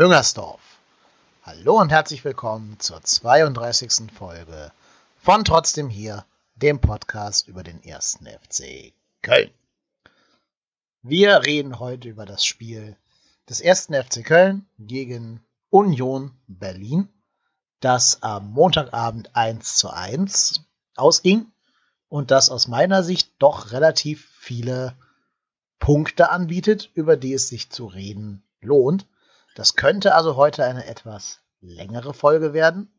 Müngersdorf. Hallo und herzlich willkommen zur 32. Folge von Trotzdem hier, dem Podcast über den ersten FC Köln. Wir reden heute über das Spiel des ersten FC Köln gegen Union Berlin, das am Montagabend 1 zu 1 ausging und das aus meiner Sicht doch relativ viele Punkte anbietet, über die es sich zu reden lohnt. Das könnte also heute eine etwas längere Folge werden.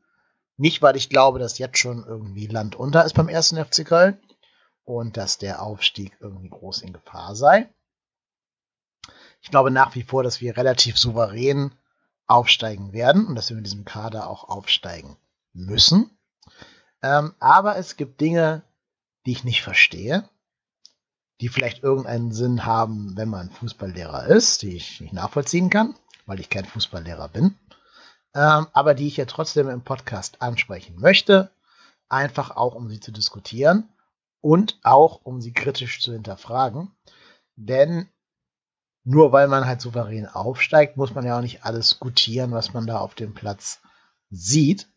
Nicht, weil ich glaube, dass jetzt schon irgendwie Land unter ist beim ersten FC Köln und dass der Aufstieg irgendwie groß in Gefahr sei. Ich glaube nach wie vor, dass wir relativ souverän aufsteigen werden und dass wir mit diesem Kader auch aufsteigen müssen. Ähm, aber es gibt Dinge, die ich nicht verstehe die vielleicht irgendeinen Sinn haben, wenn man Fußballlehrer ist, die ich nicht nachvollziehen kann, weil ich kein Fußballlehrer bin, ähm, aber die ich ja trotzdem im Podcast ansprechen möchte, einfach auch um sie zu diskutieren und auch um sie kritisch zu hinterfragen. Denn nur weil man halt souverän aufsteigt, muss man ja auch nicht alles gutieren, was man da auf dem Platz sieht.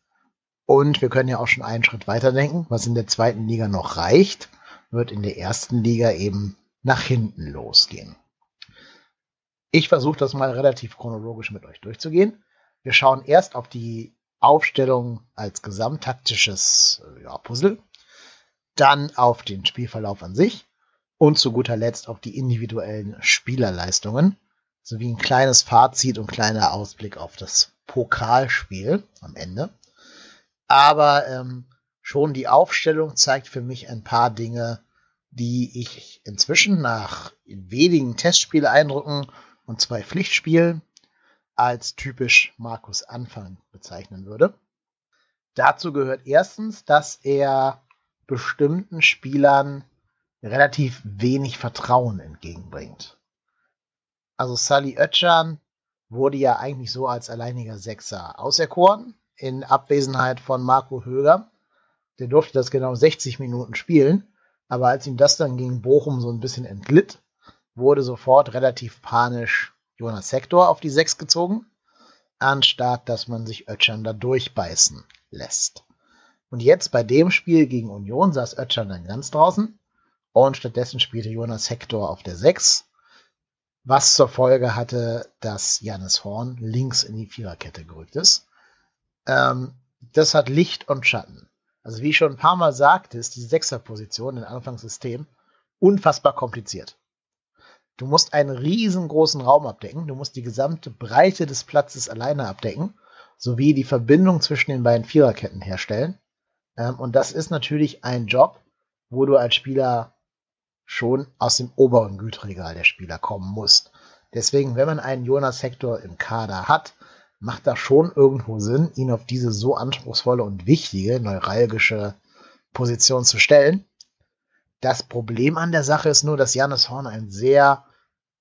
Und wir können ja auch schon einen Schritt weiter denken, was in der zweiten Liga noch reicht wird in der ersten Liga eben nach hinten losgehen. Ich versuche das mal relativ chronologisch mit euch durchzugehen. Wir schauen erst auf die Aufstellung als gesamttaktisches ja, Puzzle, dann auf den Spielverlauf an sich und zu guter Letzt auf die individuellen Spielerleistungen sowie ein kleines Fazit und kleiner Ausblick auf das Pokalspiel am Ende. Aber ähm, Schon die Aufstellung zeigt für mich ein paar Dinge, die ich inzwischen nach wenigen Testspieleindrücken und zwei Pflichtspielen als typisch Markus Anfang bezeichnen würde. Dazu gehört erstens, dass er bestimmten Spielern relativ wenig Vertrauen entgegenbringt. Also Sally Oetschan wurde ja eigentlich so als alleiniger Sechser auserkoren, in Abwesenheit von Marco Höger. Der durfte das genau 60 Minuten spielen, aber als ihm das dann gegen Bochum so ein bisschen entglitt, wurde sofort relativ panisch Jonas Sektor auf die 6 gezogen, anstatt dass man sich Ötschern da durchbeißen lässt. Und jetzt bei dem Spiel gegen Union saß Ötschern dann ganz draußen und stattdessen spielte Jonas Hector auf der 6, was zur Folge hatte, dass Janis Horn links in die Viererkette gerückt ist. Ähm, das hat Licht und Schatten. Also wie ich schon ein paar Mal sagte, ist die Sechserposition im Anfangssystem unfassbar kompliziert. Du musst einen riesengroßen Raum abdecken, du musst die gesamte Breite des Platzes alleine abdecken, sowie die Verbindung zwischen den beiden Viererketten herstellen. Ähm, und das ist natürlich ein Job, wo du als Spieler schon aus dem oberen Gütregal der Spieler kommen musst. Deswegen, wenn man einen Jonas Hector im Kader hat, macht das schon irgendwo Sinn, ihn auf diese so anspruchsvolle und wichtige, neuralgische Position zu stellen. Das Problem an der Sache ist nur, dass Janis Horn ein sehr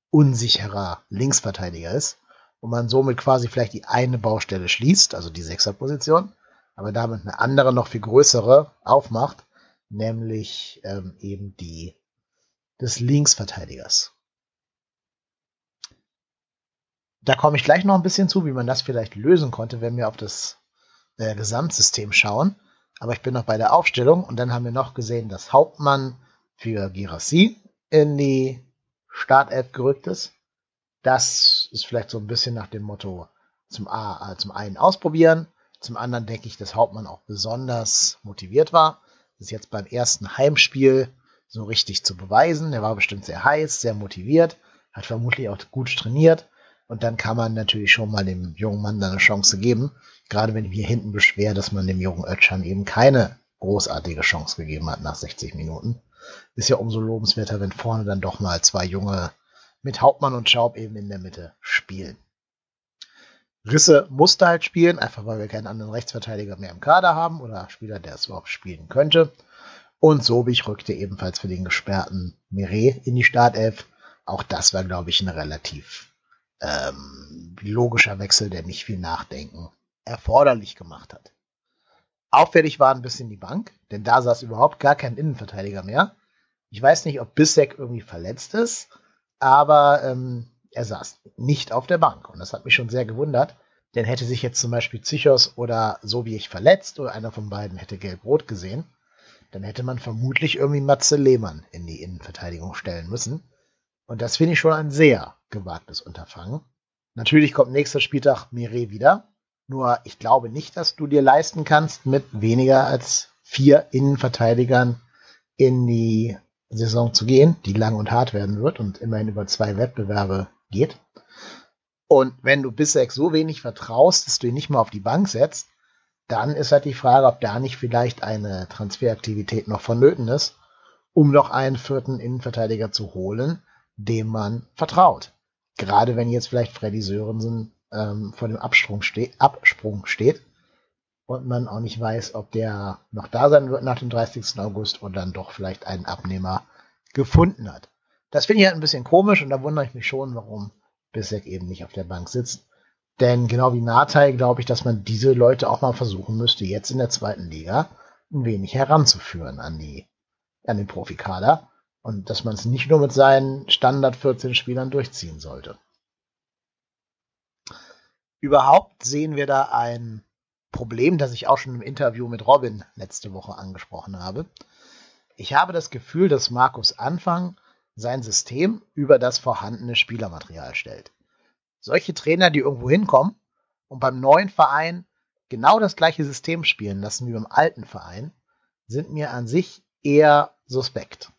unsicherer Linksverteidiger ist und man somit quasi vielleicht die eine Baustelle schließt, also die Sechserposition, aber damit eine andere, noch viel größere aufmacht, nämlich ähm, eben die des Linksverteidigers. Da komme ich gleich noch ein bisschen zu, wie man das vielleicht lösen konnte, wenn wir auf das äh, Gesamtsystem schauen. Aber ich bin noch bei der Aufstellung und dann haben wir noch gesehen, dass Hauptmann für Girassi in die Startelf gerückt ist. Das ist vielleicht so ein bisschen nach dem Motto zum, A, äh, zum einen ausprobieren, zum anderen denke ich, dass Hauptmann auch besonders motiviert war, das jetzt beim ersten Heimspiel so richtig zu beweisen. Der war bestimmt sehr heiß, sehr motiviert, hat vermutlich auch gut trainiert und dann kann man natürlich schon mal dem jungen Mann da eine Chance geben. Gerade wenn ich mir hinten beschwer, dass man dem jungen Ötschern eben keine großartige Chance gegeben hat nach 60 Minuten. Ist ja umso lobenswerter, wenn vorne dann doch mal zwei junge mit Hauptmann und Schaub eben in der Mitte spielen. Risse musste halt spielen, einfach weil wir keinen anderen Rechtsverteidiger mehr im Kader haben oder Spieler, der es überhaupt spielen könnte. Und Sobich rückte ebenfalls für den gesperrten Mireille in die Startelf. Auch das war, glaube ich, ein relativ ähm, logischer Wechsel, der nicht viel Nachdenken erforderlich gemacht hat. Auffällig war ein bisschen die Bank, denn da saß überhaupt gar kein Innenverteidiger mehr. Ich weiß nicht, ob Bissek irgendwie verletzt ist, aber ähm, er saß nicht auf der Bank. Und das hat mich schon sehr gewundert. Denn hätte sich jetzt zum Beispiel Zichos oder so wie ich verletzt oder einer von beiden hätte gelb-rot gesehen, dann hätte man vermutlich irgendwie Matze Lehmann in die Innenverteidigung stellen müssen. Und das finde ich schon ein sehr gewagtes Unterfangen. Natürlich kommt nächster Spieltag Mire wieder. Nur ich glaube nicht, dass du dir leisten kannst, mit weniger als vier Innenverteidigern in die Saison zu gehen, die lang und hart werden wird und immerhin über zwei Wettbewerbe geht. Und wenn du Bissek so wenig vertraust, dass du ihn nicht mal auf die Bank setzt, dann ist halt die Frage, ob da nicht vielleicht eine Transferaktivität noch vonnöten ist, um noch einen vierten Innenverteidiger zu holen, dem man vertraut. Gerade wenn jetzt vielleicht Freddy Sörensen ähm, vor dem Absprung, ste Absprung steht und man auch nicht weiß, ob der noch da sein wird nach dem 30. August und dann doch vielleicht einen Abnehmer gefunden hat. Das finde ich halt ein bisschen komisch und da wundere ich mich schon, warum Bissek eben nicht auf der Bank sitzt. Denn genau wie Natai glaube ich, dass man diese Leute auch mal versuchen müsste, jetzt in der zweiten Liga ein wenig heranzuführen an die, an den Profikader und dass man es nicht nur mit seinen Standard 14 Spielern durchziehen sollte. Überhaupt sehen wir da ein Problem, das ich auch schon im Interview mit Robin letzte Woche angesprochen habe. Ich habe das Gefühl, dass Markus Anfang sein System über das vorhandene Spielermaterial stellt. Solche Trainer, die irgendwo hinkommen und beim neuen Verein genau das gleiche System spielen lassen wie beim alten Verein, sind mir an sich eher suspekt.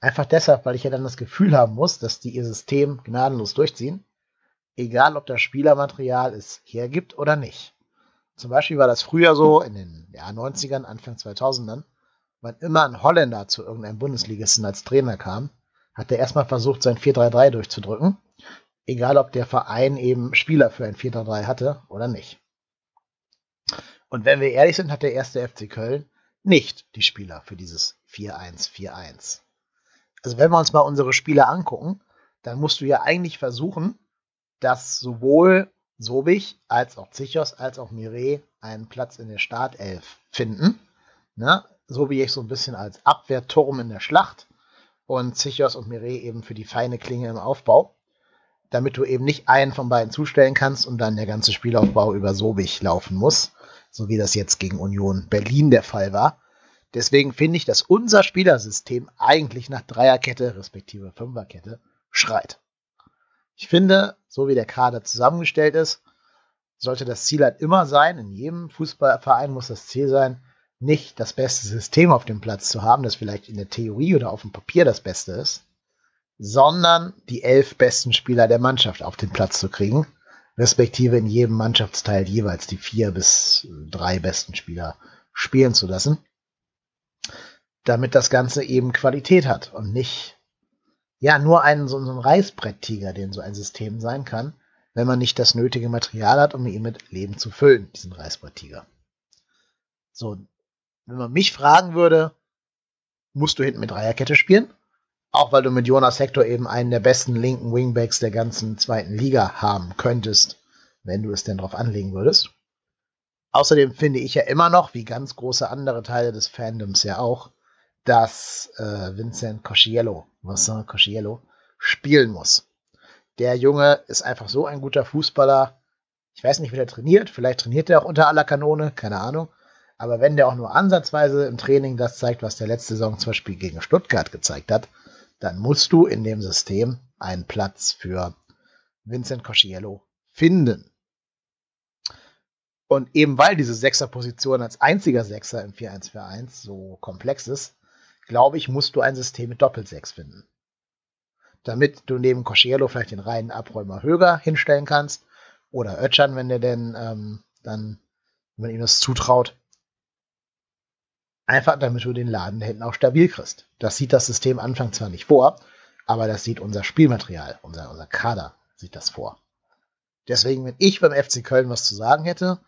Einfach deshalb, weil ich ja dann das Gefühl haben muss, dass die ihr System gnadenlos durchziehen, egal ob das Spielermaterial es hergibt oder nicht. Zum Beispiel war das früher so in den ja, 90ern, Anfang 2000ern, wann immer ein Holländer zu irgendeinem Bundesligisten als Trainer kam, hat er erstmal versucht, sein 4-3-3 durchzudrücken, egal ob der Verein eben Spieler für ein 4-3-3 hatte oder nicht. Und wenn wir ehrlich sind, hat der erste FC Köln nicht die Spieler für dieses 4-1-4-1 also wenn wir uns mal unsere Spiele angucken, dann musst du ja eigentlich versuchen, dass sowohl Sobich als auch Zichos als auch Mire einen Platz in der Startelf finden. Ne? Sobich so ein bisschen als Abwehrturm in der Schlacht und Zichos und Mire eben für die feine Klinge im Aufbau, damit du eben nicht einen von beiden zustellen kannst und dann der ganze Spielaufbau über Sobich laufen muss, so wie das jetzt gegen Union Berlin der Fall war. Deswegen finde ich, dass unser Spielersystem eigentlich nach Dreierkette respektive Fünferkette schreit. Ich finde, so wie der Kader zusammengestellt ist, sollte das Ziel halt immer sein, in jedem Fußballverein muss das Ziel sein, nicht das beste System auf dem Platz zu haben, das vielleicht in der Theorie oder auf dem Papier das Beste ist, sondern die elf besten Spieler der Mannschaft auf den Platz zu kriegen, respektive in jedem Mannschaftsteil jeweils die vier bis drei besten Spieler spielen zu lassen damit das Ganze eben Qualität hat und nicht ja nur einen so, so ein Reißbretttiger, den so ein System sein kann, wenn man nicht das nötige Material hat, um ihn mit Leben zu füllen, diesen Reißbretttiger. So, wenn man mich fragen würde, musst du hinten mit Dreierkette spielen? Auch weil du mit Jonas Hector eben einen der besten linken Wingbacks der ganzen zweiten Liga haben könntest, wenn du es denn drauf anlegen würdest. Außerdem finde ich ja immer noch, wie ganz große andere Teile des Fandoms ja auch, dass äh, Vincent Cosciello, Vincent Cosciello, spielen muss. Der Junge ist einfach so ein guter Fußballer. Ich weiß nicht, wie der trainiert. Vielleicht trainiert er auch unter aller Kanone, keine Ahnung. Aber wenn der auch nur ansatzweise im Training das zeigt, was der letzte Saison zum Beispiel gegen Stuttgart gezeigt hat, dann musst du in dem System einen Platz für Vincent Cosciello finden. Und eben weil diese Sechserposition als einziger Sechser im 4-1-4-1 so komplex ist, glaube ich, musst du ein System mit Doppelsechs finden. Damit du neben Cosciello vielleicht den reinen Abräumer Höger hinstellen kannst. Oder Ötchan, wenn der denn ähm, dann, wenn man ihm das zutraut. Einfach damit du den Laden hinten auch stabil kriegst. Das sieht das System Anfang zwar nicht vor, aber das sieht unser Spielmaterial, unser, unser Kader sieht das vor. Deswegen, wenn ich beim FC Köln was zu sagen hätte,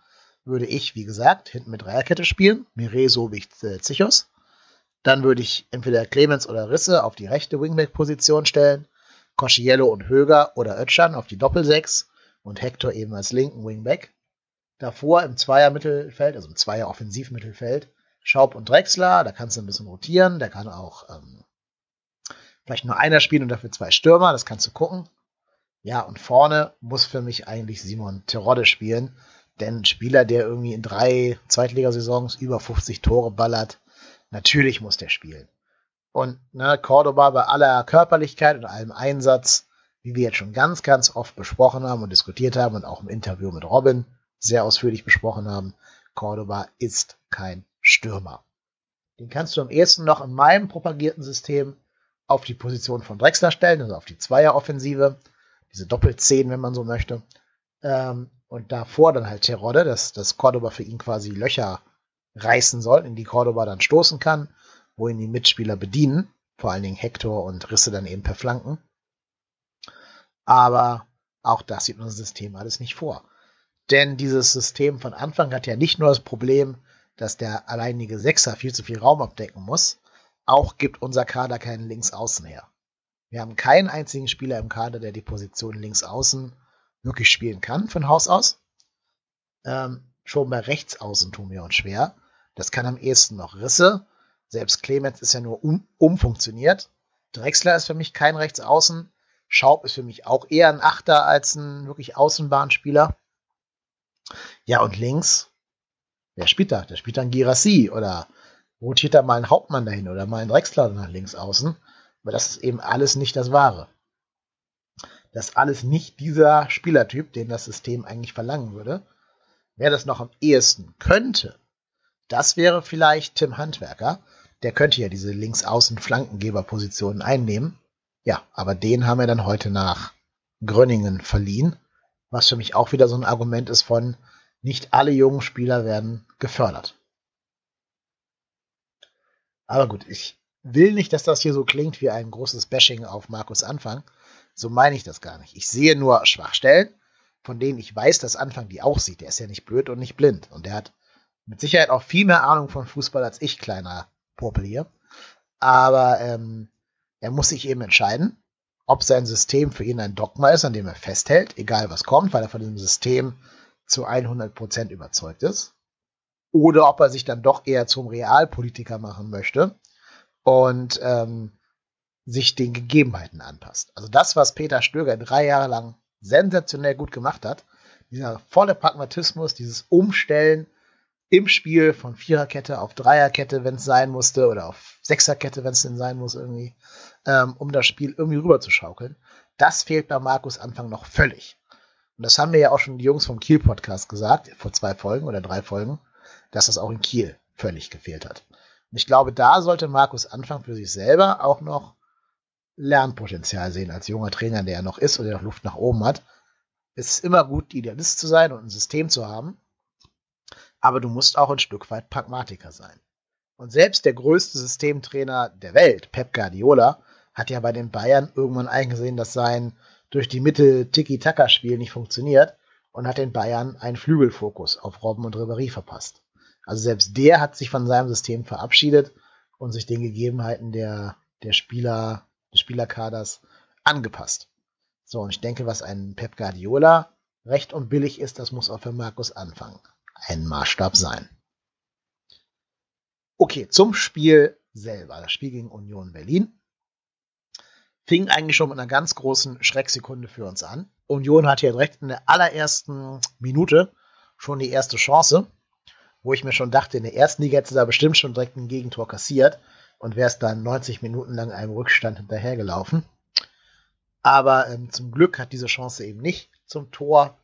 würde ich, wie gesagt, hinten mit Dreierkette spielen. Mire, Sobich, äh, Zichos. Dann würde ich entweder Clemens oder Risse auf die rechte Wingback-Position stellen, Cosciello und Höger oder Ötschan auf die Doppelsechs und Hector eben als linken Wingback. Davor im Zweier-Mittelfeld, also im Zweier-Offensiv-Mittelfeld, Schaub und Drexler, da kannst du ein bisschen rotieren, da kann auch ähm, vielleicht nur einer spielen und dafür zwei Stürmer, das kannst du gucken. Ja, und vorne muss für mich eigentlich Simon Terodde spielen. Denn ein Spieler, der irgendwie in drei Zweitligasaisons über 50 Tore ballert, natürlich muss der spielen. Und ne, Cordoba bei aller Körperlichkeit und allem Einsatz, wie wir jetzt schon ganz, ganz oft besprochen haben und diskutiert haben und auch im Interview mit Robin sehr ausführlich besprochen haben, Cordoba ist kein Stürmer. Den kannst du am ehesten noch in meinem propagierten System auf die Position von Drexler stellen, also auf die Zweieroffensive, diese Doppelzehn, wenn man so möchte. Ähm, und davor dann halt Terodde, dass, dass Cordoba für ihn quasi Löcher reißen soll, in die Cordoba dann stoßen kann, wo ihn die Mitspieler bedienen, vor allen Dingen Hector und Risse dann eben per Flanken. Aber auch das sieht unser System alles nicht vor. Denn dieses System von Anfang hat ja nicht nur das Problem, dass der alleinige Sechser viel zu viel Raum abdecken muss, auch gibt unser Kader keinen Linksaußen her. Wir haben keinen einzigen Spieler im Kader, der die Position Linksaußen wirklich spielen kann von Haus aus. Ähm, schon bei Rechtsaußen tun wir uns schwer. Das kann am ehesten noch Risse. Selbst Clemens ist ja nur um, umfunktioniert. Drexler ist für mich kein Rechtsaußen. Schaub ist für mich auch eher ein Achter als ein wirklich Außenbahnspieler. Ja, und links, wer spielt da? Der spielt dann Girassi oder rotiert da mal einen Hauptmann dahin oder mal einen Drexler nach links außen. Aber das ist eben alles nicht das Wahre. Das ist alles nicht dieser Spielertyp, den das System eigentlich verlangen würde. Wer das noch am ehesten könnte, das wäre vielleicht Tim Handwerker. Der könnte ja diese Linksaußen-Flankengeberpositionen einnehmen. Ja, aber den haben wir dann heute nach Gröningen verliehen. Was für mich auch wieder so ein Argument ist von, nicht alle jungen Spieler werden gefördert. Aber gut, ich will nicht, dass das hier so klingt wie ein großes Bashing auf Markus Anfang. So meine ich das gar nicht. Ich sehe nur Schwachstellen, von denen ich weiß, dass Anfang die auch sieht. Der ist ja nicht blöd und nicht blind. Und der hat mit Sicherheit auch viel mehr Ahnung von Fußball als ich, kleiner Popel hier. Aber ähm, er muss sich eben entscheiden, ob sein System für ihn ein Dogma ist, an dem er festhält, egal was kommt, weil er von diesem System zu 100% überzeugt ist. Oder ob er sich dann doch eher zum Realpolitiker machen möchte und ähm, sich den Gegebenheiten anpasst. Also das, was Peter Stöger drei Jahre lang sensationell gut gemacht hat, dieser volle Pragmatismus, dieses Umstellen im Spiel von Viererkette auf Dreierkette, wenn es sein musste, oder auf Sechserkette, wenn es denn sein muss, irgendwie, ähm, um das Spiel irgendwie rüber zu schaukeln. Das fehlt bei Markus Anfang noch völlig. Und das haben mir ja auch schon die Jungs vom Kiel-Podcast gesagt, vor zwei Folgen oder drei Folgen, dass das auch in Kiel völlig gefehlt hat. Und ich glaube, da sollte Markus Anfang für sich selber auch noch Lernpotenzial sehen als junger Trainer, der er noch ist oder der noch Luft nach oben hat. Es ist immer gut, Idealist zu sein und ein System zu haben, aber du musst auch ein Stück weit Pragmatiker sein. Und selbst der größte Systemtrainer der Welt, Pep Guardiola, hat ja bei den Bayern irgendwann eingesehen, dass sein durch die Mitte Tiki-Taka-Spiel nicht funktioniert und hat den Bayern einen Flügelfokus auf Robben und Ribéry verpasst. Also selbst der hat sich von seinem System verabschiedet und sich den Gegebenheiten der, der Spieler, des Spielerkaders angepasst. So, und ich denke, was ein Pep Guardiola recht und billig ist, das muss auch für Markus Anfang ein Maßstab sein. Okay, zum Spiel selber. Das Spiel gegen Union Berlin fing eigentlich schon mit einer ganz großen Schrecksekunde für uns an. Union hatte ja direkt in der allerersten Minute schon die erste Chance wo ich mir schon dachte, in der ersten Liga hätte da bestimmt schon direkt ein Gegentor kassiert und wäre es dann 90 Minuten lang einem Rückstand hinterhergelaufen. Aber ähm, zum Glück hat diese Chance eben nicht zum Tor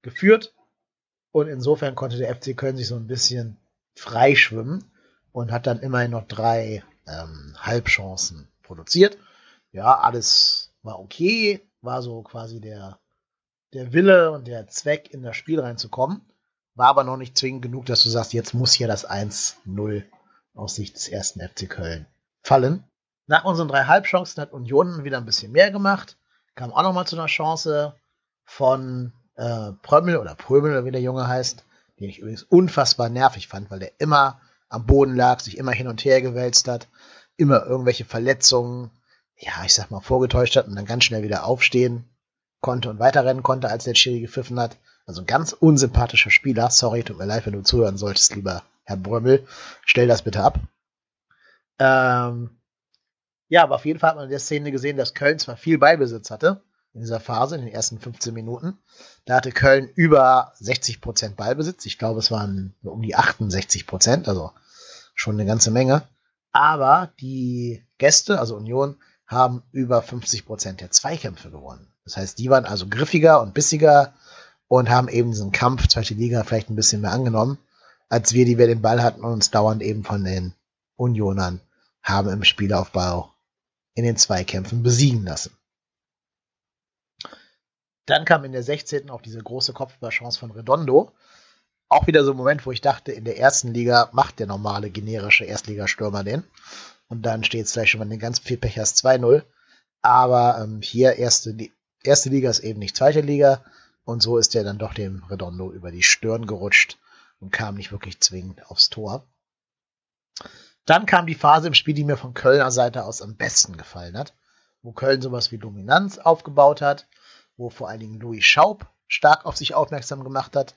geführt. Und insofern konnte der FC Köln sich so ein bisschen freischwimmen und hat dann immerhin noch drei ähm, Halbchancen produziert. Ja, alles war okay, war so quasi der, der Wille und der Zweck, in das Spiel reinzukommen. War aber noch nicht zwingend genug, dass du sagst, jetzt muss hier das 1-0 aus Sicht des ersten FC Köln fallen. Nach unseren drei Halbchancen hat Union wieder ein bisschen mehr gemacht. Kam auch nochmal zu einer Chance von äh, Prömmel oder Prömel, oder wie der Junge heißt, den ich übrigens unfassbar nervig fand, weil der immer am Boden lag, sich immer hin und her gewälzt hat, immer irgendwelche Verletzungen, ja, ich sag mal, vorgetäuscht hat und dann ganz schnell wieder aufstehen konnte und weiterrennen konnte, als der Schiri gepfiffen hat. Also ein ganz unsympathischer Spieler. Sorry, tut mir leid, wenn du zuhören solltest, lieber Herr Brömmel. Stell das bitte ab. Ähm, ja, aber auf jeden Fall hat man in der Szene gesehen, dass Köln zwar viel Beibesitz hatte, in dieser Phase, in den ersten 15 Minuten. Da hatte Köln über 60 Prozent Ballbesitz. Ich glaube, es waren um die 68 Prozent, also schon eine ganze Menge. Aber die Gäste, also Union, haben über 50 Prozent der Zweikämpfe gewonnen. Das heißt, die waren also griffiger und bissiger und haben eben diesen Kampf zweite Liga vielleicht ein bisschen mehr angenommen, als wir, die wir den Ball hatten und uns dauernd eben von den Unionern haben im Spielaufbau in den Zweikämpfen besiegen lassen. Dann kam in der 16. auch diese große Kopfballchance von Redondo. Auch wieder so ein Moment, wo ich dachte, in der ersten Liga macht der normale generische Erstligastürmer den. Und dann steht es vielleicht schon mal den ganz viel Pechers 2-0. Aber ähm, hier erste, erste Liga ist eben nicht zweite Liga. Und so ist er dann doch dem Redondo über die Stirn gerutscht und kam nicht wirklich zwingend aufs Tor. Dann kam die Phase im Spiel, die mir von Kölner Seite aus am besten gefallen hat, wo Köln sowas wie Dominanz aufgebaut hat, wo vor allen Dingen Louis Schaub stark auf sich aufmerksam gemacht hat,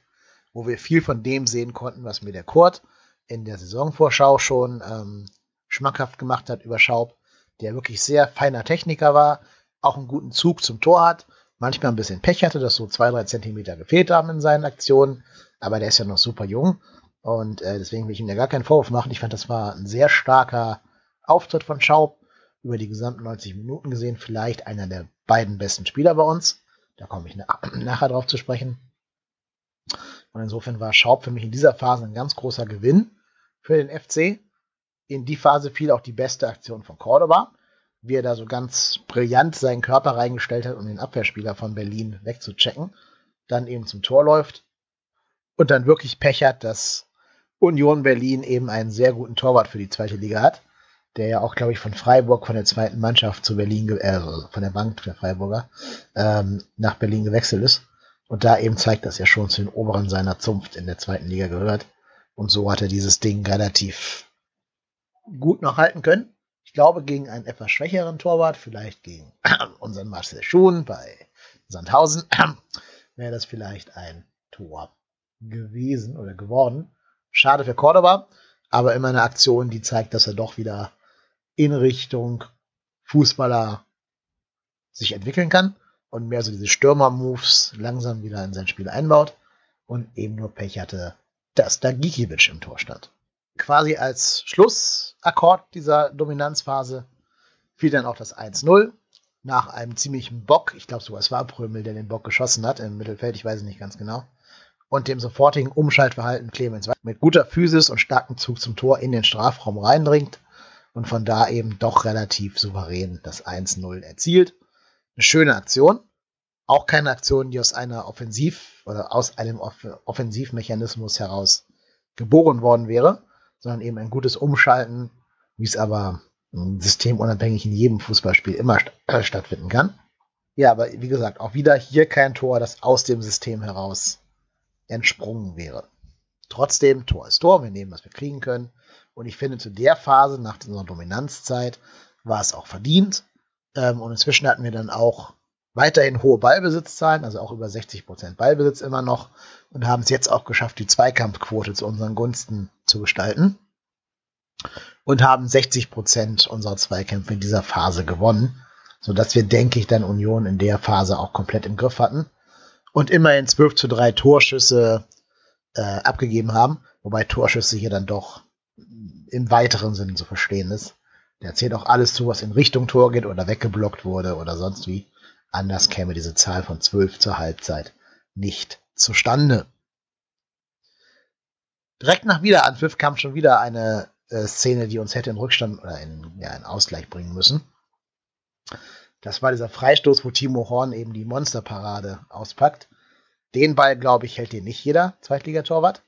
wo wir viel von dem sehen konnten, was mir der Kurt in der Saisonvorschau schon ähm, schmackhaft gemacht hat über Schaub, der wirklich sehr feiner Techniker war, auch einen guten Zug zum Tor hat, manchmal ein bisschen Pech hatte, dass so zwei, drei Zentimeter gefehlt haben in seinen Aktionen, aber der ist ja noch super jung und äh, deswegen will ich ihm ja gar keinen Vorwurf machen. Ich fand, das war ein sehr starker Auftritt von Schaub über die gesamten 90 Minuten gesehen, vielleicht einer der beiden besten Spieler bei uns. Da komme ich nachher drauf zu sprechen. Und insofern war Schaub für mich in dieser Phase ein ganz großer Gewinn für den FC. In die Phase fiel auch die beste Aktion von Cordoba, wie er da so ganz brillant seinen Körper reingestellt hat, um den Abwehrspieler von Berlin wegzuchecken, dann eben zum Tor läuft und dann wirklich Pech hat, dass Union Berlin eben einen sehr guten Torwart für die zweite Liga hat der ja auch, glaube ich, von Freiburg, von der zweiten Mannschaft zu Berlin, äh, von der Bank der Freiburger, ähm, nach Berlin gewechselt ist. Und da eben zeigt, dass er schon zu den Oberen seiner Zunft in der zweiten Liga gehört. Und so hat er dieses Ding relativ gut noch halten können. Ich glaube, gegen einen etwas schwächeren Torwart, vielleicht gegen unseren Marcel Schuhn bei Sandhausen, wäre das vielleicht ein Tor gewesen oder geworden. Schade für Cordoba, aber immer eine Aktion, die zeigt, dass er doch wieder in Richtung Fußballer sich entwickeln kann und mehr so diese Stürmer-Moves langsam wieder in sein Spiel einbaut und eben nur Pech hatte, dass da Gikiewicz im Tor stand. Quasi als Schlussakkord dieser Dominanzphase fiel dann auch das 1-0 nach einem ziemlichen Bock. Ich glaube sogar es war Prömel, der den Bock geschossen hat im Mittelfeld, ich weiß es nicht ganz genau. Und dem sofortigen Umschaltverhalten Clemens mit guter Physis und starkem Zug zum Tor in den Strafraum reindringt und von da eben doch relativ souverän das 1-0 erzielt. Eine schöne Aktion. Auch keine Aktion, die aus einer Offensiv- oder aus einem Off Offensivmechanismus heraus geboren worden wäre, sondern eben ein gutes Umschalten, wie es aber systemunabhängig in jedem Fußballspiel immer st äh, stattfinden kann. Ja, aber wie gesagt, auch wieder hier kein Tor, das aus dem System heraus entsprungen wäre. Trotzdem, Tor ist Tor, wir nehmen, was wir kriegen können. Und ich finde, zu der Phase, nach unserer Dominanzzeit, war es auch verdient. Ähm, und inzwischen hatten wir dann auch weiterhin hohe Ballbesitzzahlen, also auch über 60% Ballbesitz immer noch. Und haben es jetzt auch geschafft, die Zweikampfquote zu unseren Gunsten zu gestalten. Und haben 60% unserer Zweikämpfe in dieser Phase gewonnen. Sodass wir, denke ich, dann Union in der Phase auch komplett im Griff hatten. Und immerhin 12 zu 3 Torschüsse äh, abgegeben haben. Wobei Torschüsse hier dann doch im weiteren Sinne zu verstehen ist. Der zählt auch alles zu, was in Richtung Tor geht oder weggeblockt wurde oder sonst wie. Anders käme diese Zahl von 12 zur Halbzeit nicht zustande. Direkt nach Wiederanpfiff kam schon wieder eine äh, Szene, die uns hätte in Rückstand oder in, ja, in Ausgleich bringen müssen. Das war dieser Freistoß, wo Timo Horn eben die Monsterparade auspackt. Den Ball, glaube ich, hält hier nicht jeder Zweitligatorwart.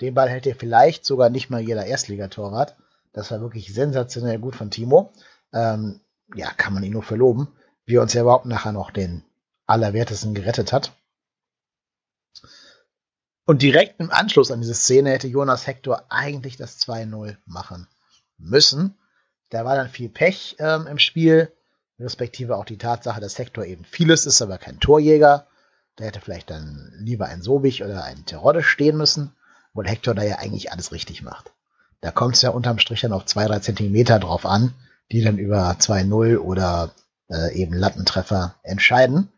Den Ball hält ja vielleicht sogar nicht mal jeder Erstligatorwart. Das war wirklich sensationell gut von Timo. Ähm, ja, kann man ihn nur verloben, wie er uns ja überhaupt nachher noch den Allerwertesten gerettet hat. Und direkt im Anschluss an diese Szene hätte Jonas Hector eigentlich das 2-0 machen müssen. Da war dann viel Pech ähm, im Spiel, respektive auch die Tatsache, dass Hector eben vieles ist, aber kein Torjäger. Da hätte vielleicht dann lieber ein Sobich oder ein Terodde stehen müssen obwohl Hector da ja eigentlich alles richtig macht. Da kommt es ja unterm Strich dann auf zwei, drei Zentimeter drauf an, die dann über 2-0 oder äh, eben Lattentreffer entscheiden.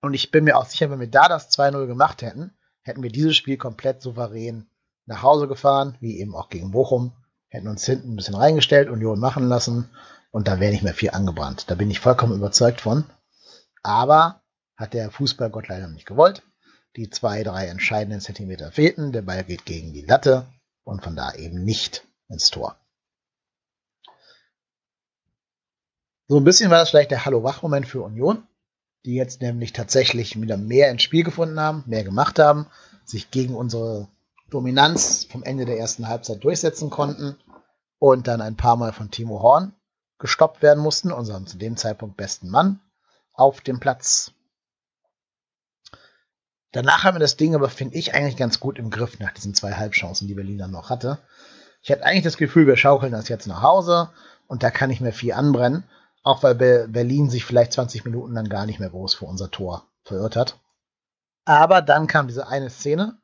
Und ich bin mir auch sicher, wenn wir da das 2-0 gemacht hätten, hätten wir dieses Spiel komplett souverän nach Hause gefahren, wie eben auch gegen Bochum, hätten uns hinten ein bisschen reingestellt, Union machen lassen und da wäre nicht mehr viel angebrannt. Da bin ich vollkommen überzeugt von. Aber hat der Fußballgott leider nicht gewollt. Die zwei, drei entscheidenden Zentimeter fehlten, der Ball geht gegen die Latte und von da eben nicht ins Tor. So ein bisschen war das vielleicht der Hallo-Wach-Moment für Union, die jetzt nämlich tatsächlich wieder mehr ins Spiel gefunden haben, mehr gemacht haben, sich gegen unsere Dominanz vom Ende der ersten Halbzeit durchsetzen konnten und dann ein paar Mal von Timo Horn gestoppt werden mussten, unserem zu dem Zeitpunkt besten Mann, auf dem Platz. Danach haben wir das Ding aber, finde ich, eigentlich ganz gut im Griff nach diesen zwei Halbchancen, die Berlin dann noch hatte. Ich hatte eigentlich das Gefühl, wir schaukeln das jetzt nach Hause und da kann nicht mehr viel anbrennen, auch weil Berlin sich vielleicht 20 Minuten dann gar nicht mehr groß vor unser Tor verirrt hat. Aber dann kam diese eine Szene,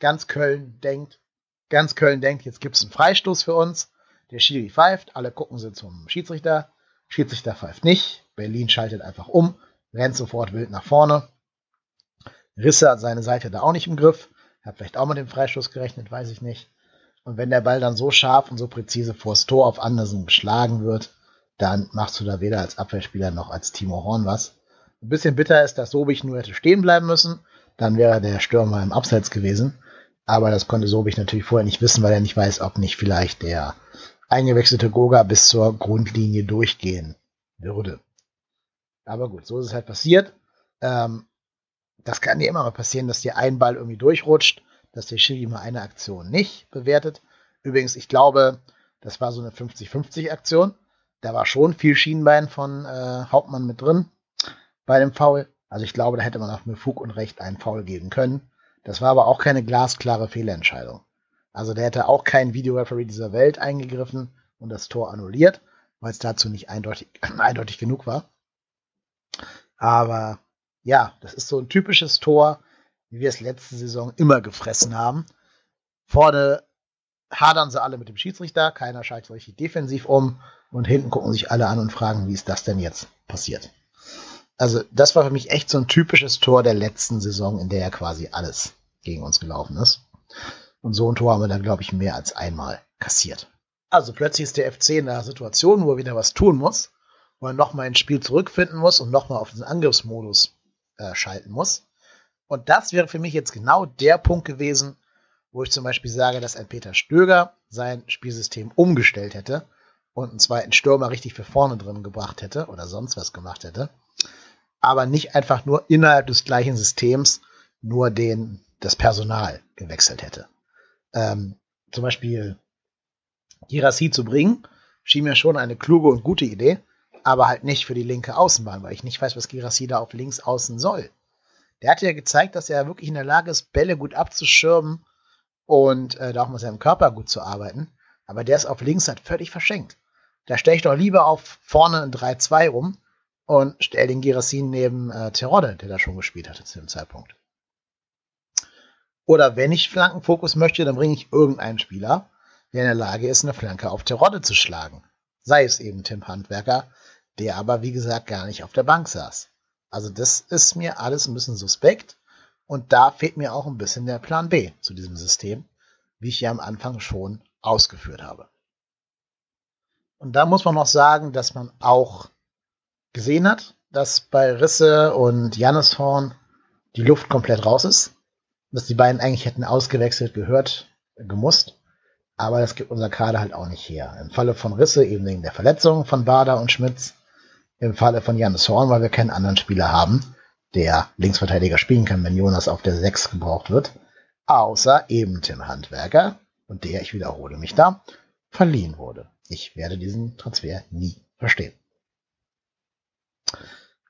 ganz Köln denkt, ganz Köln denkt, jetzt gibt es einen Freistoß für uns. Der Schiri pfeift, alle gucken sie zum Schiedsrichter. Schiedsrichter pfeift nicht. Berlin schaltet einfach um, rennt sofort wild nach vorne. Risse hat seine Seite da auch nicht im Griff. Hat vielleicht auch mit dem Freistoß gerechnet, weiß ich nicht. Und wenn der Ball dann so scharf und so präzise vors Tor auf Andersen geschlagen wird, dann machst du da weder als Abwehrspieler noch als Timo Horn was. Ein bisschen bitter ist, dass Sobich nur hätte stehen bleiben müssen. Dann wäre der Stürmer im Abseits gewesen. Aber das konnte Sobich natürlich vorher nicht wissen, weil er nicht weiß, ob nicht vielleicht der eingewechselte Goga bis zur Grundlinie durchgehen würde. Aber gut, so ist es halt passiert. Ähm, das kann dir immer mal passieren, dass dir ein Ball irgendwie durchrutscht, dass der Schiri mal eine Aktion nicht bewertet. Übrigens, ich glaube, das war so eine 50-50 Aktion. Da war schon viel Schienbein von äh, Hauptmann mit drin bei dem Foul. Also ich glaube, da hätte man auch mit Fug und Recht einen Foul geben können. Das war aber auch keine glasklare Fehlentscheidung. Also der hätte auch kein Videoreferee dieser Welt eingegriffen und das Tor annulliert, weil es dazu nicht eindeutig, eindeutig genug war. Aber ja, das ist so ein typisches Tor, wie wir es letzte Saison immer gefressen haben. Vorne hadern sie alle mit dem Schiedsrichter, keiner schaltet richtig defensiv um und hinten gucken sich alle an und fragen, wie ist das denn jetzt passiert? Also, das war für mich echt so ein typisches Tor der letzten Saison, in der ja quasi alles gegen uns gelaufen ist. Und so ein Tor haben wir dann, glaube ich, mehr als einmal kassiert. Also plötzlich ist der FC in einer Situation, wo er wieder was tun muss, wo er nochmal ins Spiel zurückfinden muss und nochmal auf den Angriffsmodus äh, schalten muss. Und das wäre für mich jetzt genau der Punkt gewesen, wo ich zum Beispiel sage, dass ein Peter Stöger sein Spielsystem umgestellt hätte und einen zweiten Stürmer richtig für vorne drin gebracht hätte oder sonst was gemacht hätte aber nicht einfach nur innerhalb des gleichen Systems nur den, das Personal gewechselt hätte. Ähm, zum Beispiel Girassi zu bringen, schien mir schon eine kluge und gute Idee, aber halt nicht für die linke Außenbahn, weil ich nicht weiß, was Girassi da auf links außen soll. Der hat ja gezeigt, dass er wirklich in der Lage ist, Bälle gut abzuschirmen und äh, da auch mit seinem Körper gut zu arbeiten. Aber der ist auf links halt völlig verschenkt. Da stelle ich doch lieber auf vorne ein 3-2 rum und stell den Girassin neben äh, Terodde, der da schon gespielt hatte zu dem Zeitpunkt. Oder wenn ich Flankenfokus möchte, dann bringe ich irgendeinen Spieler, der in der Lage ist, eine Flanke auf Terodde zu schlagen. Sei es eben Tim Handwerker, der aber wie gesagt gar nicht auf der Bank saß. Also das ist mir alles ein bisschen suspekt und da fehlt mir auch ein bisschen der Plan B zu diesem System, wie ich ja am Anfang schon ausgeführt habe. Und da muss man noch sagen, dass man auch gesehen hat, dass bei Risse und Jannis Horn die Luft komplett raus ist. Dass die beiden eigentlich hätten ausgewechselt gehört, gemusst. Aber das gibt unser Kader halt auch nicht her. Im Falle von Risse eben wegen der Verletzung von Bader und Schmitz. Im Falle von Jannis Horn, weil wir keinen anderen Spieler haben, der Linksverteidiger spielen kann, wenn Jonas auf der 6 gebraucht wird. Außer eben Tim Handwerker, und der, ich wiederhole mich da, verliehen wurde. Ich werde diesen Transfer nie verstehen.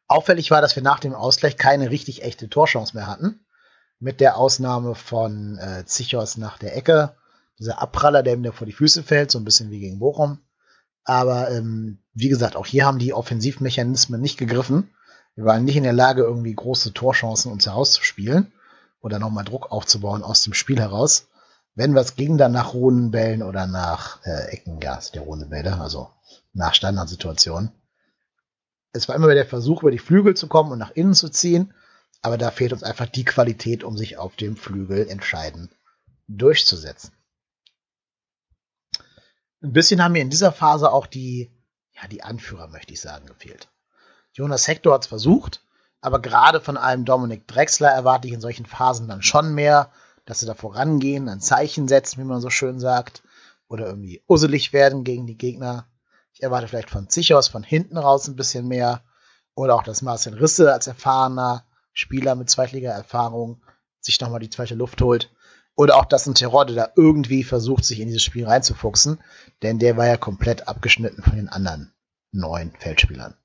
Auffällig war, dass wir nach dem Ausgleich keine richtig echte Torchance mehr hatten. Mit der Ausnahme von äh, Zichos nach der Ecke. Dieser Abpraller, der mir vor die Füße fällt, so ein bisschen wie gegen Bochum. Aber ähm, wie gesagt, auch hier haben die Offensivmechanismen nicht gegriffen. Wir waren nicht in der Lage, irgendwie große Torchancen uns herauszuspielen oder nochmal Druck aufzubauen aus dem Spiel heraus. Wenn was ging, dann nach Rundenbällen oder nach äh, Ecken, ja, der Rundenbälle, also nach Standardsituationen es war immer wieder der Versuch, über die Flügel zu kommen und nach innen zu ziehen. Aber da fehlt uns einfach die Qualität, um sich auf dem Flügel entscheidend durchzusetzen. Ein bisschen haben mir in dieser Phase auch die, ja, die Anführer, möchte ich sagen, gefehlt. Jonas Hector hat es versucht, aber gerade von einem Dominik Drexler erwarte ich in solchen Phasen dann schon mehr, dass sie da vorangehen, ein Zeichen setzen, wie man so schön sagt, oder irgendwie usselig werden gegen die Gegner. Ich erwarte vielleicht von sich aus von hinten raus ein bisschen mehr. Oder auch, dass Marcel Risse als erfahrener Spieler mit Zweitliga-Erfahrung sich nochmal die zweite Luft holt. Oder auch, dass ein Terodde da irgendwie versucht, sich in dieses Spiel reinzufuchsen. Denn der war ja komplett abgeschnitten von den anderen neun Feldspielern.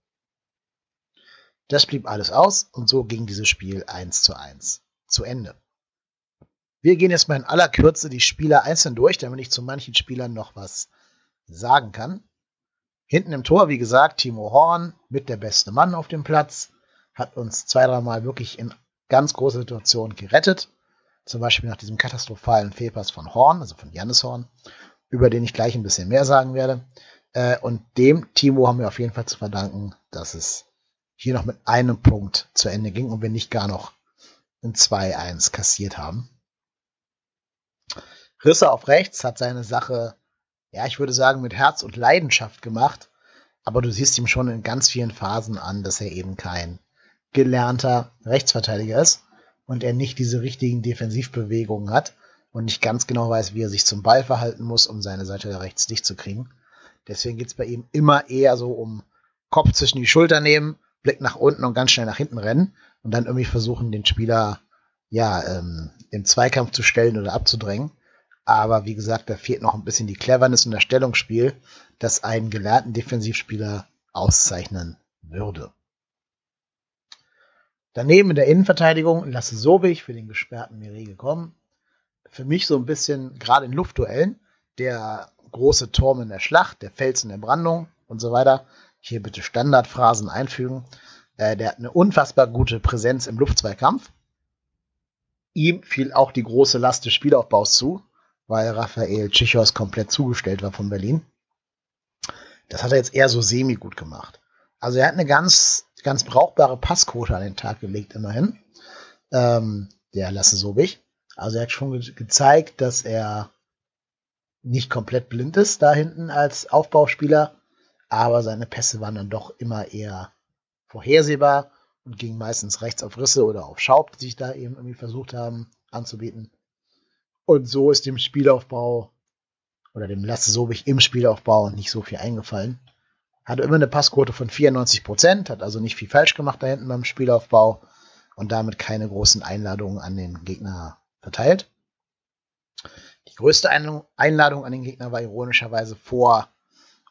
Das blieb alles aus und so ging dieses Spiel 1 zu 1 zu Ende. Wir gehen jetzt mal in aller Kürze die Spieler einzeln durch, damit ich zu manchen Spielern noch was sagen kann. Hinten im Tor, wie gesagt, Timo Horn mit der beste Mann auf dem Platz, hat uns zwei, dreimal wirklich in ganz große Situationen gerettet. Zum Beispiel nach diesem katastrophalen Fehlpass von Horn, also von Jannis Horn, über den ich gleich ein bisschen mehr sagen werde. Äh, und dem Timo haben wir auf jeden Fall zu verdanken, dass es hier noch mit einem Punkt zu Ende ging und wir nicht gar noch ein 2-1 kassiert haben. Risse auf rechts hat seine Sache, ja, ich würde sagen, mit Herz und Leidenschaft gemacht. Aber du siehst ihm schon in ganz vielen Phasen an, dass er eben kein gelernter Rechtsverteidiger ist und er nicht diese richtigen Defensivbewegungen hat und nicht ganz genau weiß, wie er sich zum Ball verhalten muss, um seine Seite rechts dicht zu kriegen. Deswegen geht es bei ihm immer eher so um Kopf zwischen die Schulter nehmen, Blick nach unten und ganz schnell nach hinten rennen und dann irgendwie versuchen, den Spieler ja ähm, im Zweikampf zu stellen oder abzudrängen. Aber wie gesagt, da fehlt noch ein bisschen die Cleverness und das Stellungsspiel, das einen gelernten Defensivspieler auszeichnen würde. Daneben in der Innenverteidigung Lasse Sobich für den gesperrten Mire gekommen. Für mich so ein bisschen, gerade in Luftduellen, der große Turm in der Schlacht, der Fels in der Brandung und so weiter. Hier bitte Standardphrasen einfügen. Äh, der hat eine unfassbar gute Präsenz im Luftzweikampf. Ihm fiel auch die große Last des Spielaufbaus zu weil Raphael Tschichos komplett zugestellt war von Berlin. Das hat er jetzt eher so semi gut gemacht. Also er hat eine ganz, ganz brauchbare Passquote an den Tag gelegt, immerhin. Ähm, der Lasse Sobich. Also er hat schon ge gezeigt, dass er nicht komplett blind ist da hinten als Aufbauspieler, aber seine Pässe waren dann doch immer eher vorhersehbar und gingen meistens rechts auf Risse oder auf Schaub, die sich da eben irgendwie versucht haben anzubieten. Und so ist dem Spielaufbau oder dem Lasse Sobich im Spielaufbau nicht so viel eingefallen. Hatte immer eine Passquote von 94 Prozent, hat also nicht viel falsch gemacht da hinten beim Spielaufbau und damit keine großen Einladungen an den Gegner verteilt. Die größte Einladung an den Gegner war ironischerweise vor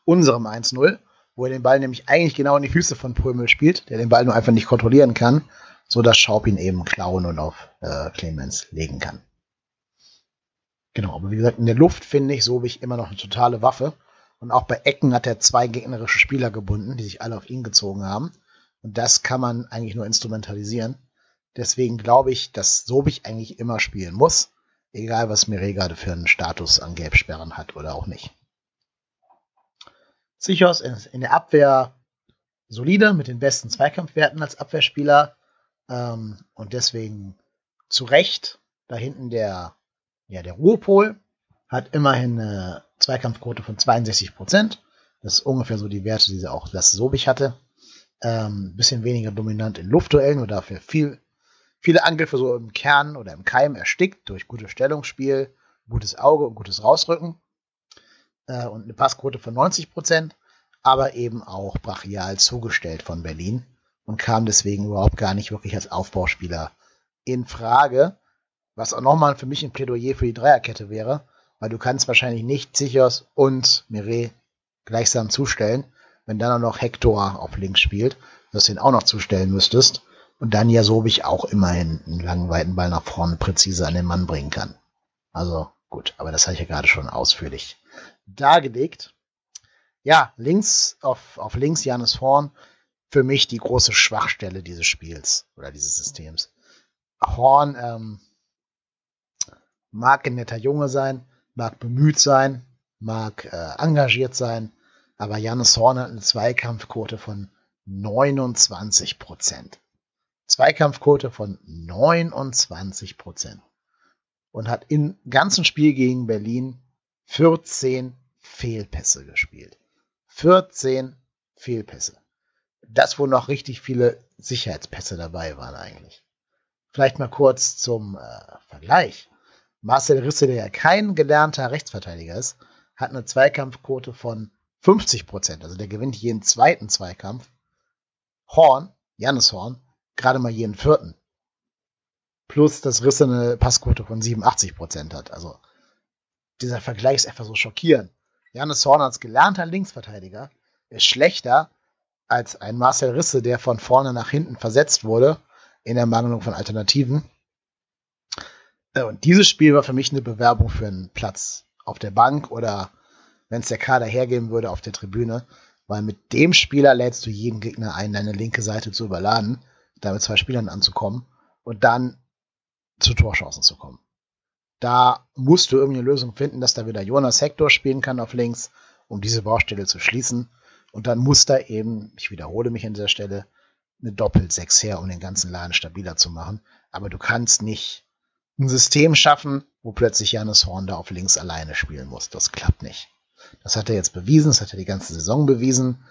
unserem 1-0, wo er den Ball nämlich eigentlich genau in die Füße von Prömel spielt, der den Ball nur einfach nicht kontrollieren kann, so dass Schaub ihn eben klauen und auf äh, Clemens legen kann. Genau, aber wie gesagt, in der Luft finde ich so wie ich immer noch eine totale Waffe. Und auch bei Ecken hat er zwei gegnerische Spieler gebunden, die sich alle auf ihn gezogen haben. Und das kann man eigentlich nur instrumentalisieren. Deswegen glaube ich, dass Sobich eigentlich immer spielen muss. Egal, was Mire gerade für einen Status an Gelbsperren hat oder auch nicht. Sichos in der Abwehr solide, mit den besten Zweikampfwerten als Abwehrspieler. Ähm, und deswegen zu Recht da hinten der ja, der Ruhepol hat immerhin eine Zweikampfquote von 62 Prozent. Das ist ungefähr so die Werte, die sie auch das Sobich hatte. Ähm, bisschen weniger dominant in Luftduellen und dafür viel, viele Angriffe so im Kern oder im Keim erstickt durch gutes Stellungsspiel, gutes Auge und gutes Rausrücken. Äh, und eine Passquote von 90 Prozent, aber eben auch brachial zugestellt von Berlin und kam deswegen überhaupt gar nicht wirklich als Aufbauspieler in Frage. Was auch nochmal für mich ein Plädoyer für die Dreierkette wäre, weil du kannst wahrscheinlich nicht Sichers und Mireille gleichsam zustellen, wenn dann auch noch Hector auf links spielt, dass du ihn auch noch zustellen müsstest und dann ja so wie ich auch immerhin einen langen weiten Ball nach vorne präzise an den Mann bringen kann. Also gut, aber das habe ich ja gerade schon ausführlich dargelegt. Ja, links auf, auf links Janis Horn für mich die große Schwachstelle dieses Spiels oder dieses Systems. Horn ähm, mag ein netter Junge sein, mag bemüht sein, mag äh, engagiert sein, aber Janis Horn hat eine Zweikampfquote von 29 Prozent. Zweikampfquote von 29 Prozent und hat im ganzen Spiel gegen Berlin 14 Fehlpässe gespielt. 14 Fehlpässe. Das, wo noch richtig viele Sicherheitspässe dabei waren eigentlich. Vielleicht mal kurz zum äh, Vergleich. Marcel Risse, der ja kein gelernter Rechtsverteidiger ist, hat eine Zweikampfquote von 50 Prozent. Also der gewinnt jeden zweiten Zweikampf. Horn, Jannis Horn, gerade mal jeden vierten. Plus, dass Risse eine Passquote von 87 Prozent hat. Also dieser Vergleich ist einfach so schockierend. Jannis Horn als gelernter Linksverteidiger ist schlechter als ein Marcel Risse, der von vorne nach hinten versetzt wurde in der Mangelung von Alternativen. Äh, und dieses Spiel war für mich eine Bewerbung für einen Platz auf der Bank oder wenn es der Kader hergeben würde, auf der Tribüne. Weil mit dem Spieler lädst du jeden Gegner ein, deine linke Seite zu überladen, damit zwei Spielern anzukommen und dann zu Torchancen zu kommen. Da musst du irgendeine Lösung finden, dass da wieder Jonas Hector spielen kann auf links, um diese Baustelle zu schließen. Und dann muss da eben, ich wiederhole mich an dieser Stelle, eine Doppel-6 her, um den ganzen Laden stabiler zu machen. Aber du kannst nicht ein System schaffen, wo plötzlich Janis Horn da auf links alleine spielen muss. Das klappt nicht. Das hat er jetzt bewiesen, das hat er die ganze Saison bewiesen.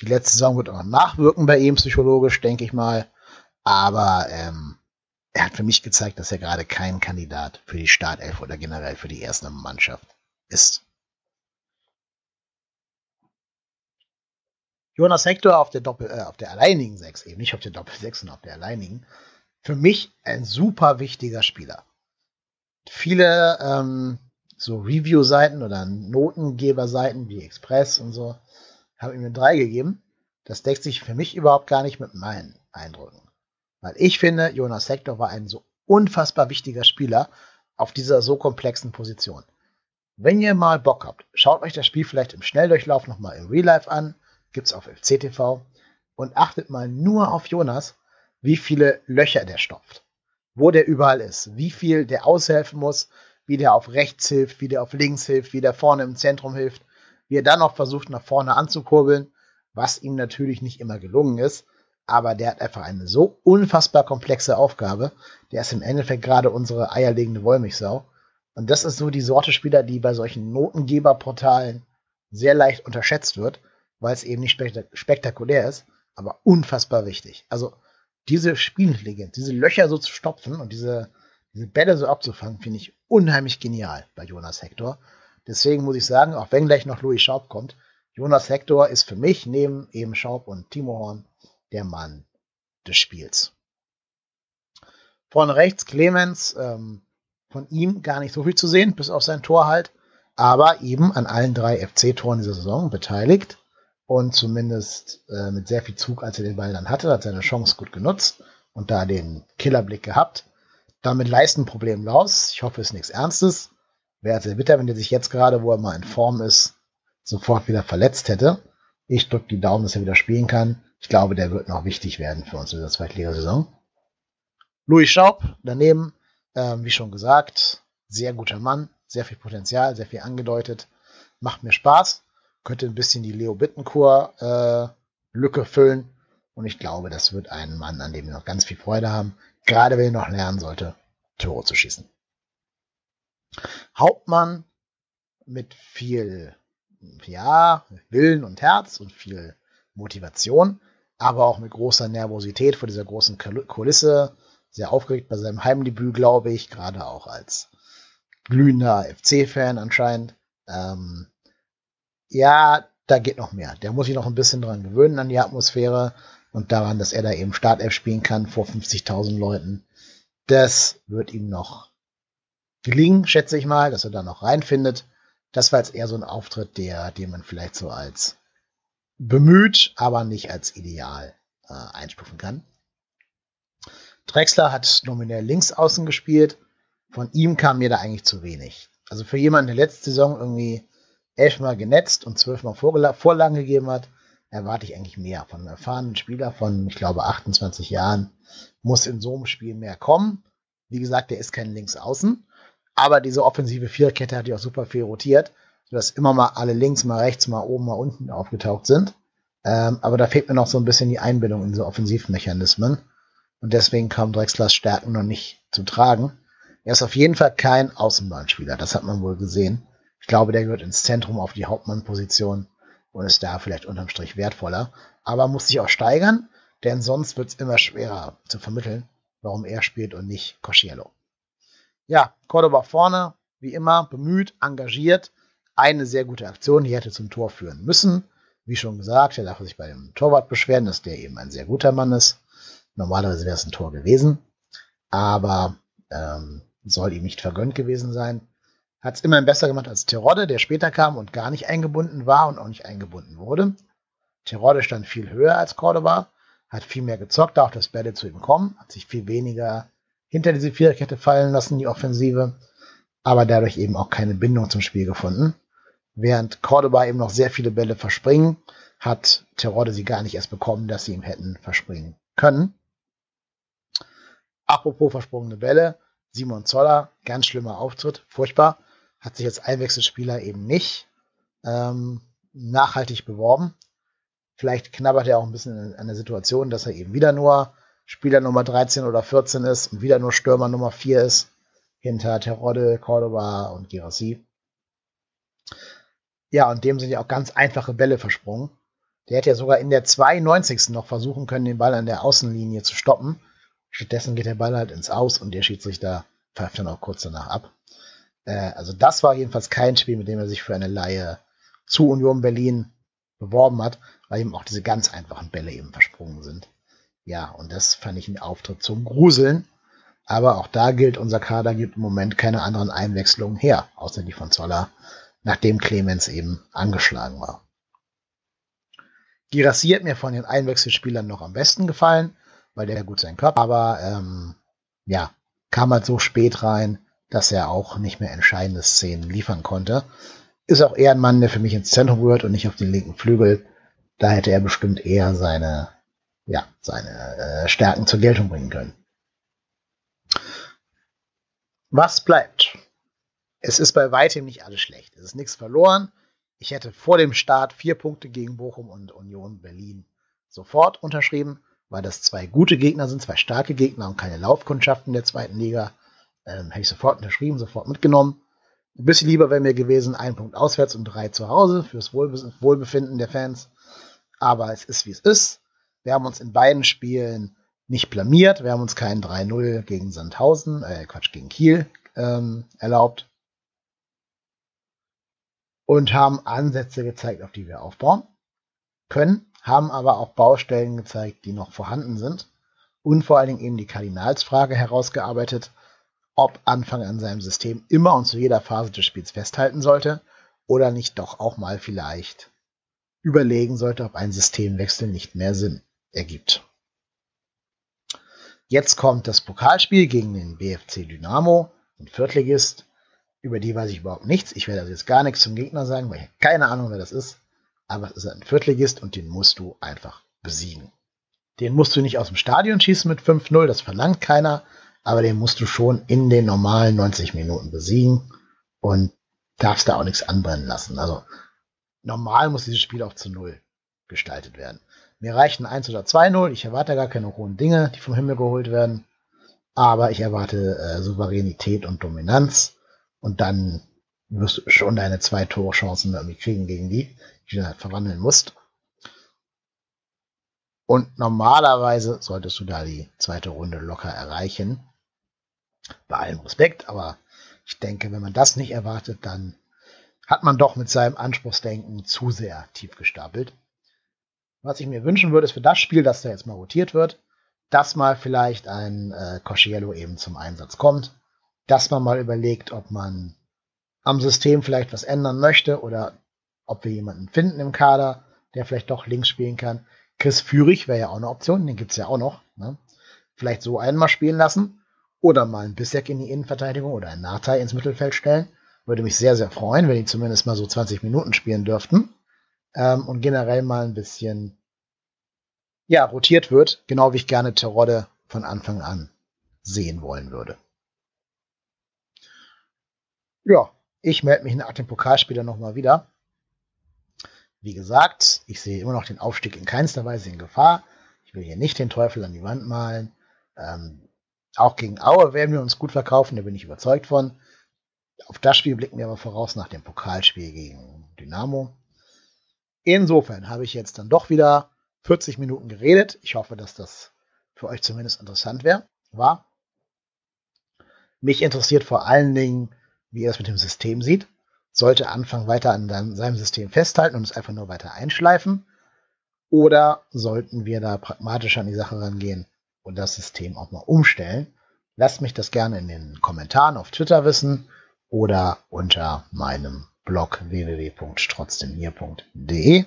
Die letzte Saison wird auch noch nachwirken bei ihm psychologisch, denke ich mal. Aber ähm, er hat für mich gezeigt, dass er gerade kein Kandidat für die Startelf oder generell für die erste Mannschaft ist. Jonas Hector auf der Doppel, äh, auf der alleinigen 6, eben nicht auf der Doppel 6, sondern auf der alleinigen. Für mich ein super wichtiger Spieler. Viele ähm, so Review-Seiten oder Notengeber-Seiten wie Express und so haben ihm eine 3 gegeben. Das deckt sich für mich überhaupt gar nicht mit meinen Eindrücken. Weil ich finde, Jonas Hector war ein so unfassbar wichtiger Spieler auf dieser so komplexen Position. Wenn ihr mal Bock habt, schaut euch das Spiel vielleicht im Schnelldurchlauf nochmal im Real Life an gibt's auf FCTV. Und achtet mal nur auf Jonas, wie viele Löcher der stopft. Wo der überall ist. Wie viel der aushelfen muss, wie der auf rechts hilft, wie der auf links hilft, wie der vorne im Zentrum hilft. Wie er dann noch versucht, nach vorne anzukurbeln, was ihm natürlich nicht immer gelungen ist. Aber der hat einfach eine so unfassbar komplexe Aufgabe. Der ist im Endeffekt gerade unsere eierlegende Wollmilchsau. Und das ist so die Sorte Spieler, die bei solchen Notengeberportalen sehr leicht unterschätzt wird weil es eben nicht spektakulär ist, aber unfassbar wichtig. Also diese Spielintelligenz, diese Löcher so zu stopfen und diese, diese Bälle so abzufangen, finde ich unheimlich genial bei Jonas Hector. Deswegen muss ich sagen, auch wenn gleich noch Louis Schaub kommt, Jonas Hector ist für mich neben eben Schaub und Timo Horn der Mann des Spiels. Vorne rechts Clemens, ähm, von ihm gar nicht so viel zu sehen, bis auf sein Tor halt, aber eben an allen drei FC-Toren dieser Saison beteiligt und zumindest äh, mit sehr viel Zug, als er den Ball dann hatte, hat seine Chance gut genutzt und da den Killerblick gehabt. Damit Leistenproblem los. Ich hoffe, es ist nichts Ernstes. Wäre sehr bitter, wenn er sich jetzt gerade, wo er mal in Form ist, sofort wieder verletzt hätte. Ich drücke die Daumen, dass er wieder spielen kann. Ich glaube, der wird noch wichtig werden für uns in der Zweitligasaison. Louis Schaub daneben, ähm, wie schon gesagt, sehr guter Mann, sehr viel Potenzial, sehr viel angedeutet. Macht mir Spaß könnte ein bisschen die Leo Bittencourt äh, füllen. Und ich glaube, das wird ein Mann, an dem wir noch ganz viel Freude haben. Gerade wenn er noch lernen sollte, Tore zu schießen. Hauptmann mit viel, ja, Willen und Herz und viel Motivation, aber auch mit großer Nervosität vor dieser großen Kulisse. Sehr aufgeregt bei seinem Heimdebüt, glaube ich, gerade auch als glühender FC-Fan anscheinend. Ähm, ja, da geht noch mehr. Der muss sich noch ein bisschen dran gewöhnen an die Atmosphäre und daran, dass er da eben Startelf spielen kann vor 50.000 Leuten. Das wird ihm noch gelingen, schätze ich mal, dass er da noch reinfindet. Das war jetzt eher so ein Auftritt, der, den man vielleicht so als bemüht, aber nicht als ideal äh, einstufen kann. Drexler hat nominell links außen gespielt. Von ihm kam mir da eigentlich zu wenig. Also für jemanden, der letzte Saison irgendwie elfmal genetzt und zwölfmal Vorlagen gegeben hat, erwarte ich eigentlich mehr. Von einem erfahrenen Spieler von, ich glaube, 28 Jahren muss in so einem Spiel mehr kommen. Wie gesagt, der ist kein Linksaußen, aber diese offensive Viererkette hat ja auch super viel rotiert, sodass immer mal alle links, mal rechts, mal oben, mal unten aufgetaucht sind. Ähm, aber da fehlt mir noch so ein bisschen die Einbindung in diese Offensivmechanismen. und deswegen kamen Drexlers Stärken noch nicht zum Tragen. Er ist auf jeden Fall kein Außenbahnspieler, das hat man wohl gesehen. Ich glaube, der gehört ins Zentrum auf die Hauptmannposition und ist da vielleicht unterm Strich wertvoller. Aber muss sich auch steigern, denn sonst wird es immer schwerer zu vermitteln, warum er spielt und nicht Cosciello. Ja, Cordoba vorne, wie immer, bemüht, engagiert. Eine sehr gute Aktion, die hätte zum Tor führen müssen. Wie schon gesagt, er darf sich bei dem Torwart beschweren, dass der eben ein sehr guter Mann ist. Normalerweise wäre es ein Tor gewesen, aber ähm, soll ihm nicht vergönnt gewesen sein. Hat es immerhin besser gemacht als Terodde, der später kam und gar nicht eingebunden war und auch nicht eingebunden wurde. Terodde stand viel höher als Cordoba, hat viel mehr gezockt, auch dass Bälle zu ihm kommen, hat sich viel weniger hinter diese Viererkette fallen lassen, die Offensive, aber dadurch eben auch keine Bindung zum Spiel gefunden. Während Cordoba eben noch sehr viele Bälle verspringen, hat Terodde sie gar nicht erst bekommen, dass sie ihm hätten verspringen können. Apropos versprungene Bälle, Simon Zoller, ganz schlimmer Auftritt, furchtbar, hat sich als Einwechselspieler eben nicht ähm, nachhaltig beworben. Vielleicht knabbert er auch ein bisschen an der Situation, dass er eben wieder nur Spieler Nummer 13 oder 14 ist und wieder nur Stürmer Nummer 4 ist, hinter Terodde, Cordoba und Girassi. Ja, und dem sind ja auch ganz einfache Bälle versprungen. Der hätte ja sogar in der 92. noch versuchen können, den Ball an der Außenlinie zu stoppen. Stattdessen geht der Ball halt ins Aus und der Schiedsrichter pfeift dann auch kurz danach ab. Äh, also das war jedenfalls kein Spiel, mit dem er sich für eine Laie zu Union Berlin beworben hat, weil ihm auch diese ganz einfachen Bälle eben versprungen sind. Ja, und das fand ich einen Auftritt zum Gruseln. Aber auch da gilt, unser Kader gibt im Moment keine anderen Einwechslungen her, außer die von Zoller, nachdem Clemens eben angeschlagen war. Girassi hat mir von den Einwechselspielern noch am besten gefallen, weil der gut seinen Körper, aber ähm, ja, kam halt so spät rein, dass er auch nicht mehr entscheidende Szenen liefern konnte. Ist auch eher ein Mann, der für mich ins Zentrum gehört und nicht auf den linken Flügel. Da hätte er bestimmt eher seine, ja, seine äh, Stärken zur Geltung bringen können. Was bleibt? Es ist bei weitem nicht alles schlecht. Es ist nichts verloren. Ich hätte vor dem Start vier Punkte gegen Bochum und Union Berlin sofort unterschrieben, weil das zwei gute Gegner sind, zwei starke Gegner und keine Laufkundschaften der zweiten Liga. Ähm, hätte ich sofort unterschrieben, sofort mitgenommen. Ein bisschen lieber wäre mir gewesen, ein Punkt auswärts und drei zu Hause fürs Wohlbe Wohlbefinden der Fans. Aber es ist, wie es ist. Wir haben uns in beiden Spielen nicht blamiert. Wir haben uns keinen 3-0 gegen Sandhausen, äh, Quatsch, gegen Kiel ähm, erlaubt. Und haben Ansätze gezeigt, auf die wir aufbauen können, haben aber auch Baustellen gezeigt, die noch vorhanden sind. Und vor allen Dingen eben die Kardinalsfrage herausgearbeitet, ob Anfang an seinem System immer und zu jeder Phase des Spiels festhalten sollte oder nicht doch auch mal vielleicht überlegen sollte, ob ein Systemwechsel nicht mehr Sinn ergibt. Jetzt kommt das Pokalspiel gegen den BFC Dynamo, den Viertligist. Über die weiß ich überhaupt nichts. Ich werde also jetzt gar nichts zum Gegner sagen, weil ich keine Ahnung, wer das ist. Aber es ist ein Viertligist und den musst du einfach besiegen. Den musst du nicht aus dem Stadion schießen mit 5-0, das verlangt keiner aber den musst du schon in den normalen 90 Minuten besiegen und darfst da auch nichts anbrennen lassen. Also normal muss dieses Spiel auch zu Null gestaltet werden. Mir reichen 1 oder 2-0. Ich erwarte gar keine hohen Dinge, die vom Himmel geholt werden. Aber ich erwarte äh, Souveränität und Dominanz. Und dann wirst du schon deine zwei Torchancen irgendwie kriegen gegen die, die du halt verwandeln musst. Und normalerweise solltest du da die zweite Runde locker erreichen. Bei allem Respekt, aber ich denke, wenn man das nicht erwartet, dann hat man doch mit seinem Anspruchsdenken zu sehr tief gestapelt. Was ich mir wünschen würde, ist für das Spiel, das da jetzt mal rotiert wird, dass mal vielleicht ein äh, Cosciello eben zum Einsatz kommt, dass man mal überlegt, ob man am System vielleicht was ändern möchte oder ob wir jemanden finden im Kader, der vielleicht doch links spielen kann. Chris Führig wäre ja auch eine Option, den gibt's ja auch noch. Ne? Vielleicht so einen mal spielen lassen oder mal einen Bissek in die Innenverteidigung oder einen Natai ins Mittelfeld stellen. Würde mich sehr, sehr freuen, wenn die zumindest mal so 20 Minuten spielen dürften. Ähm, und generell mal ein bisschen, ja, rotiert wird, genau wie ich gerne Terodde von Anfang an sehen wollen würde. Ja, ich melde mich nach dem Pokalspiel dann nochmal wieder. Wie gesagt, ich sehe immer noch den Aufstieg in keinster Weise in Gefahr. Ich will hier nicht den Teufel an die Wand malen. Ähm, auch gegen Aue werden wir uns gut verkaufen, da bin ich überzeugt von. Auf das Spiel blicken wir aber voraus nach dem Pokalspiel gegen Dynamo. Insofern habe ich jetzt dann doch wieder 40 Minuten geredet. Ich hoffe, dass das für euch zumindest interessant wär, war. Mich interessiert vor allen Dingen, wie er es mit dem System sieht. Sollte Anfang weiter an seinem System festhalten und es einfach nur weiter einschleifen? Oder sollten wir da pragmatisch an die Sache rangehen und das System auch mal umstellen? Lasst mich das gerne in den Kommentaren auf Twitter wissen oder unter meinem Blog www.trotzdemhier.de.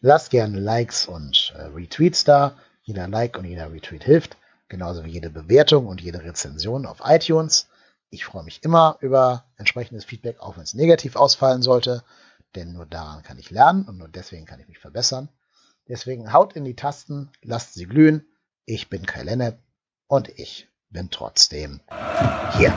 Lasst gerne Likes und äh, Retweets da. Jeder Like und jeder Retweet hilft. Genauso wie jede Bewertung und jede Rezension auf iTunes. Ich freue mich immer über entsprechendes Feedback, auch wenn es negativ ausfallen sollte. Denn nur daran kann ich lernen und nur deswegen kann ich mich verbessern. Deswegen haut in die Tasten, lasst sie glühen. Ich bin Kai Lennep und ich bin trotzdem hier.